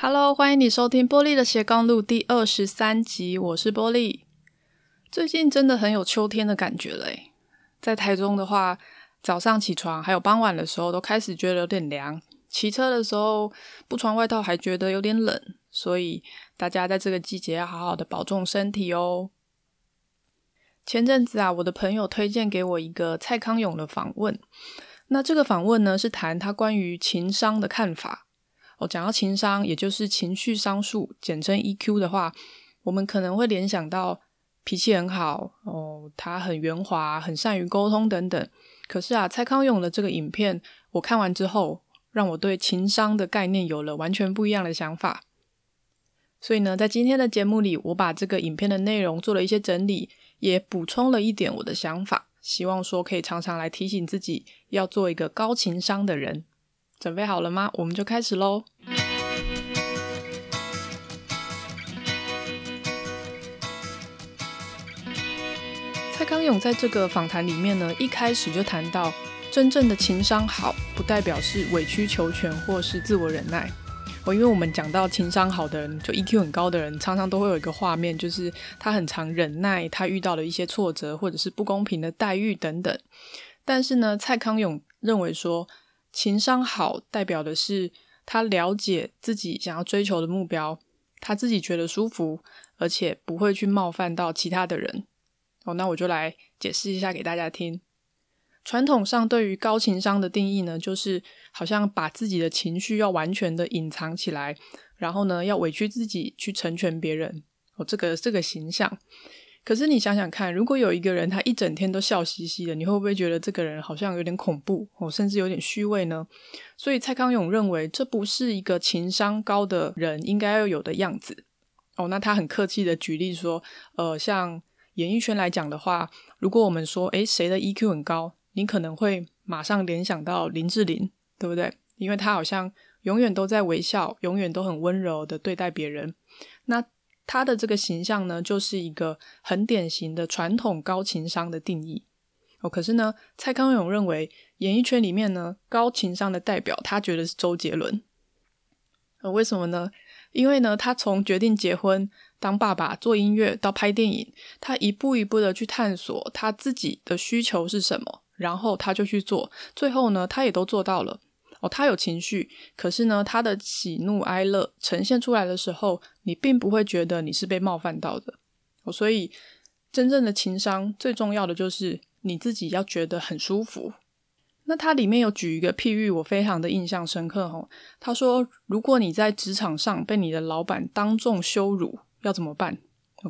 Hello，欢迎你收听波莉的斜杠路第二十三集，我是波莉。最近真的很有秋天的感觉嘞，在台中的话，早上起床还有傍晚的时候都开始觉得有点凉，骑车的时候不穿外套还觉得有点冷，所以大家在这个季节要好好的保重身体哦。前阵子啊，我的朋友推荐给我一个蔡康永的访问，那这个访问呢是谈他关于情商的看法。哦，讲到情商，也就是情绪商数，简称 EQ 的话，我们可能会联想到脾气很好，哦，他很圆滑，很善于沟通等等。可是啊，蔡康永的这个影片，我看完之后，让我对情商的概念有了完全不一样的想法。所以呢，在今天的节目里，我把这个影片的内容做了一些整理，也补充了一点我的想法，希望说可以常常来提醒自己，要做一个高情商的人。准备好了吗？我们就开始喽。蔡康永在这个访谈里面呢，一开始就谈到，真正的情商好，不代表是委曲求全或是自我忍耐。哦，因为我们讲到情商好的人，就 EQ 很高的人，常常都会有一个画面，就是他很常忍耐他遇到的一些挫折，或者是不公平的待遇等等。但是呢，蔡康永认为说，情商好，代表的是他了解自己想要追求的目标，他自己觉得舒服，而且不会去冒犯到其他的人。哦，那我就来解释一下给大家听。传统上对于高情商的定义呢，就是好像把自己的情绪要完全的隐藏起来，然后呢，要委屈自己去成全别人。哦，这个这个形象。可是你想想看，如果有一个人他一整天都笑嘻嘻的，你会不会觉得这个人好像有点恐怖哦，甚至有点虚伪呢？所以蔡康永认为这不是一个情商高的人应该要有的样子哦。那他很客气的举例说，呃，像演艺圈来讲的话，如果我们说，诶，谁的 EQ 很高，你可能会马上联想到林志玲，对不对？因为他好像永远都在微笑，永远都很温柔的对待别人。那他的这个形象呢，就是一个很典型的传统高情商的定义哦。可是呢，蔡康永认为演艺圈里面呢，高情商的代表，他觉得是周杰伦。呃，为什么呢？因为呢，他从决定结婚、当爸爸、做音乐到拍电影，他一步一步的去探索他自己的需求是什么，然后他就去做，最后呢，他也都做到了。哦，他有情绪，可是呢，他的喜怒哀乐呈现出来的时候，你并不会觉得你是被冒犯到的。哦，所以真正的情商最重要的就是你自己要觉得很舒服。那他里面有举一个譬喻，我非常的印象深刻。哦，他说，如果你在职场上被你的老板当众羞辱，要怎么办？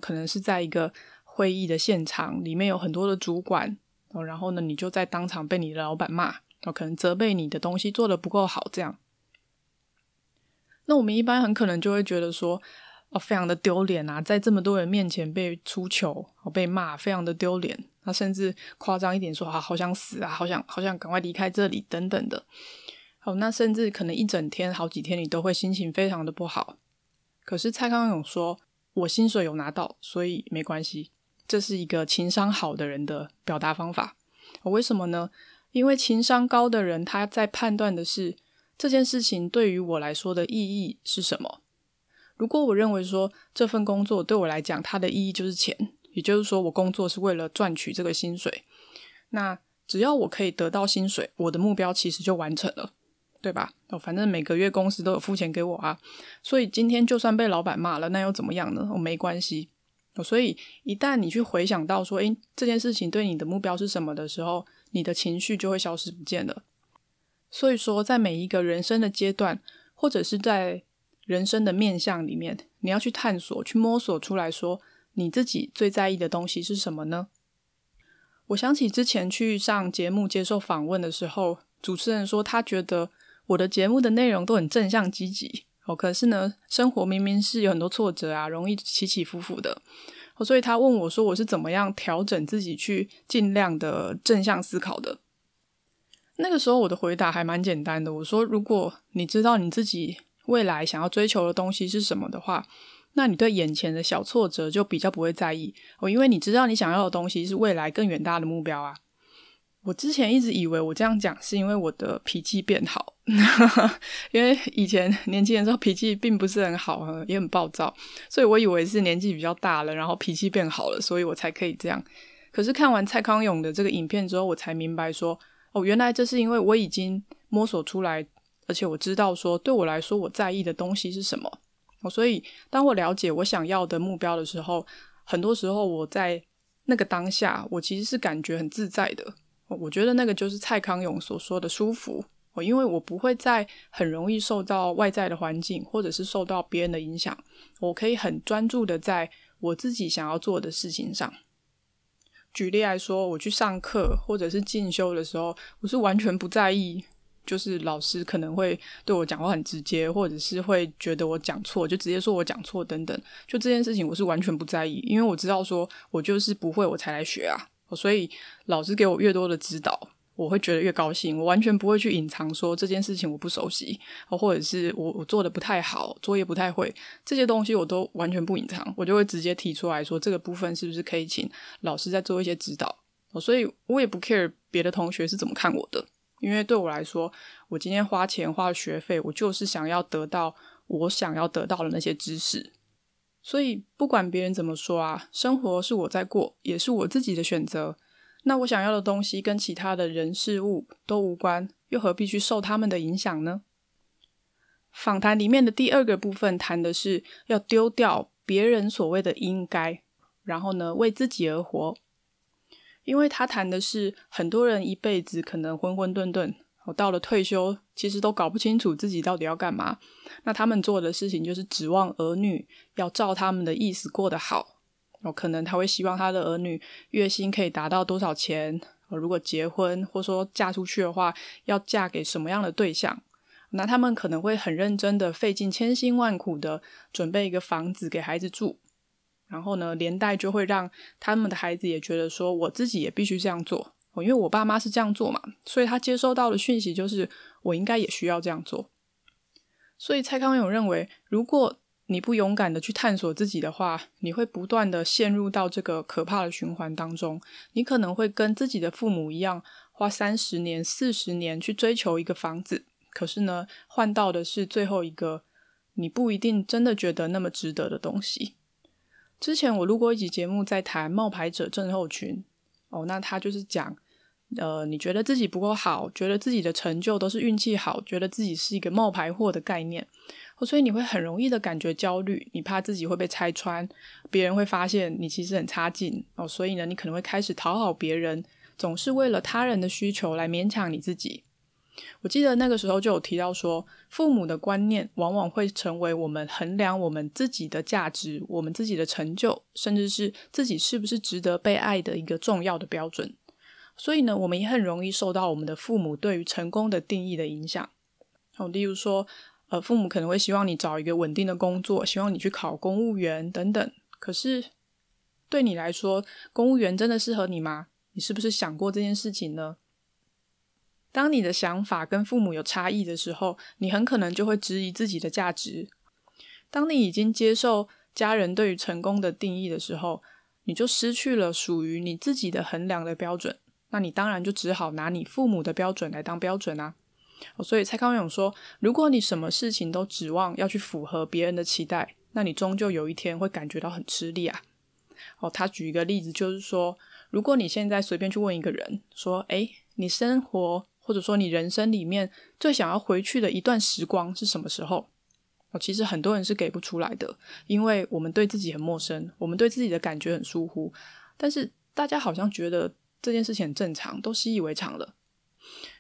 可能是在一个会议的现场，里面有很多的主管，哦，然后呢，你就在当场被你的老板骂。可能责备你的东西做得不够好，这样。那我们一般很可能就会觉得说，哦，非常的丢脸啊，在这么多人面前被出糗，哦，被骂，非常的丢脸。那甚至夸张一点说，啊，好想死啊，好想好想赶快离开这里，等等的。好，那甚至可能一整天、好几天，你都会心情非常的不好。可是蔡康永说，我薪水有拿到，所以没关系。这是一个情商好的人的表达方法。为什么呢？因为情商高的人，他在判断的是这件事情对于我来说的意义是什么。如果我认为说这份工作对我来讲，它的意义就是钱，也就是说我工作是为了赚取这个薪水，那只要我可以得到薪水，我的目标其实就完成了，对吧？哦，反正每个月公司都有付钱给我啊，所以今天就算被老板骂了，那又怎么样呢？我没关系。所以一旦你去回想到说，诶，这件事情对你的目标是什么的时候，你的情绪就会消失不见了。所以说，在每一个人生的阶段，或者是在人生的面向里面，你要去探索、去摸索出来说，你自己最在意的东西是什么呢？我想起之前去上节目接受访问的时候，主持人说他觉得我的节目的内容都很正向积极哦，可是呢，生活明明是有很多挫折啊，容易起起伏伏的。所以他问我说：“我是怎么样调整自己去尽量的正向思考的？”那个时候我的回答还蛮简单的，我说：“如果你知道你自己未来想要追求的东西是什么的话，那你对眼前的小挫折就比较不会在意哦，因为你知道你想要的东西是未来更远大的目标啊。”我之前一直以为我这样讲是因为我的脾气变好，因为以前年轻的时候脾气并不是很好，也很暴躁，所以我以为是年纪比较大了，然后脾气变好了，所以我才可以这样。可是看完蔡康永的这个影片之后，我才明白说，哦，原来这是因为我已经摸索出来，而且我知道说，对我来说我在意的东西是什么。哦，所以当我了解我想要的目标的时候，很多时候我在那个当下，我其实是感觉很自在的。我觉得那个就是蔡康永所说的舒服。因为我不会再很容易受到外在的环境，或者是受到别人的影响，我可以很专注的在我自己想要做的事情上。举例来说，我去上课或者是进修的时候，我是完全不在意，就是老师可能会对我讲话很直接，或者是会觉得我讲错，就直接说我讲错等等。就这件事情，我是完全不在意，因为我知道说我就是不会，我才来学啊。所以老师给我越多的指导，我会觉得越高兴，我完全不会去隐藏说这件事情我不熟悉，或者是我我做的不太好，作业不太会，这些东西我都完全不隐藏，我就会直接提出来说这个部分是不是可以请老师再做一些指导。所以我也不 care 别的同学是怎么看我的，因为对我来说，我今天花钱花了学费，我就是想要得到我想要得到的那些知识。所以不管别人怎么说啊，生活是我在过，也是我自己的选择。那我想要的东西跟其他的人事物都无关，又何必去受他们的影响呢？访谈里面的第二个部分谈的是要丢掉别人所谓的应该，然后呢，为自己而活。因为他谈的是很多人一辈子可能混混沌沌，我到了退休，其实都搞不清楚自己到底要干嘛。那他们做的事情就是指望儿女要照他们的意思过得好。哦，可能他会希望他的儿女月薪可以达到多少钱？如果结婚或说嫁出去的话，要嫁给什么样的对象？那他们可能会很认真的费尽千辛万苦的准备一个房子给孩子住，然后呢，连带就会让他们的孩子也觉得说，我自己也必须这样做。哦，因为我爸妈是这样做嘛，所以他接收到的讯息就是我应该也需要这样做。所以蔡康永认为，如果你不勇敢的去探索自己的话，你会不断的陷入到这个可怕的循环当中。你可能会跟自己的父母一样，花三十年、四十年去追求一个房子，可是呢，换到的是最后一个你不一定真的觉得那么值得的东西。之前我录过一集节目，在谈冒牌者症候群。哦，那他就是讲，呃，你觉得自己不够好，觉得自己的成就都是运气好，觉得自己是一个冒牌货的概念。所以你会很容易的感觉焦虑，你怕自己会被拆穿，别人会发现你其实很差劲哦。所以呢，你可能会开始讨好别人，总是为了他人的需求来勉强你自己。我记得那个时候就有提到说，父母的观念往往会成为我们衡量我们自己的价值、我们自己的成就，甚至是自己是不是值得被爱的一个重要的标准。所以呢，我们也很容易受到我们的父母对于成功的定义的影响。哦，例如说。呃，父母可能会希望你找一个稳定的工作，希望你去考公务员等等。可是，对你来说，公务员真的适合你吗？你是不是想过这件事情呢？当你的想法跟父母有差异的时候，你很可能就会质疑自己的价值。当你已经接受家人对于成功的定义的时候，你就失去了属于你自己的衡量的标准。那你当然就只好拿你父母的标准来当标准啊。所以蔡康永说，如果你什么事情都指望要去符合别人的期待，那你终究有一天会感觉到很吃力啊。哦，他举一个例子，就是说，如果你现在随便去问一个人，说，诶，你生活或者说你人生里面最想要回去的一段时光是什么时候？哦，其实很多人是给不出来的，因为我们对自己很陌生，我们对自己的感觉很疏忽，但是大家好像觉得这件事情很正常，都习以为常了。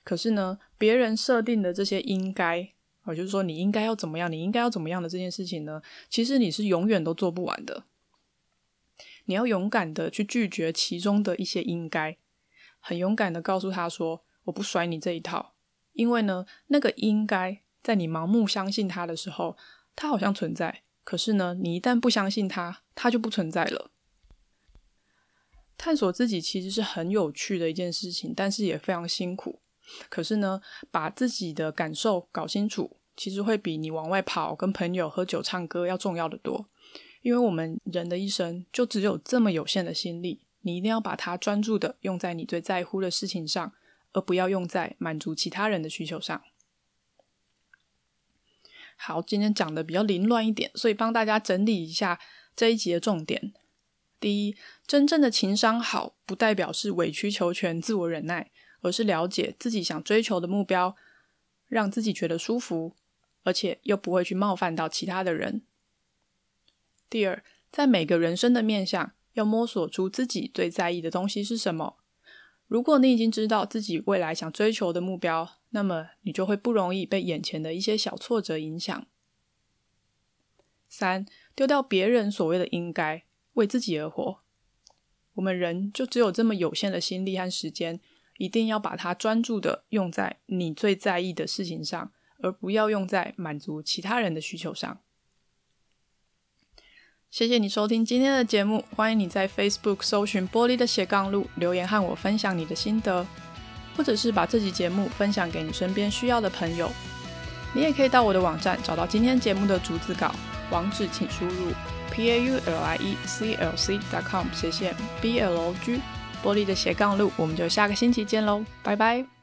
可是呢，别人设定的这些应该，哦，就是说你应该要怎么样，你应该要怎么样的这件事情呢，其实你是永远都做不完的。你要勇敢的去拒绝其中的一些应该，很勇敢的告诉他说：“我不甩你这一套。”因为呢，那个应该在你盲目相信他的时候，他好像存在。可是呢，你一旦不相信他，他就不存在了。探索自己其实是很有趣的一件事情，但是也非常辛苦。可是呢，把自己的感受搞清楚，其实会比你往外跑、跟朋友喝酒、唱歌要重要的多。因为我们人的一生就只有这么有限的心力，你一定要把它专注的用在你最在乎的事情上，而不要用在满足其他人的需求上。好，今天讲的比较凌乱一点，所以帮大家整理一下这一集的重点。第一，真正的情商好，不代表是委曲求全、自我忍耐，而是了解自己想追求的目标，让自己觉得舒服，而且又不会去冒犯到其他的人。第二，在每个人生的面向，要摸索出自己最在意的东西是什么。如果你已经知道自己未来想追求的目标，那么你就会不容易被眼前的一些小挫折影响。三，丢掉别人所谓的应该，为自己而活。我们人就只有这么有限的心力和时间，一定要把它专注的用在你最在意的事情上，而不要用在满足其他人的需求上。谢谢你收听今天的节目，欢迎你在 Facebook 搜寻“玻璃的斜杠路”，留言和我分享你的心得，或者是把这集节目分享给你身边需要的朋友。你也可以到我的网站找到今天节目的逐字稿，网址请输入 p a u l i e c l c dot com 斜线 b l o g，玻璃的斜杠路，我们就下个星期见喽，拜拜。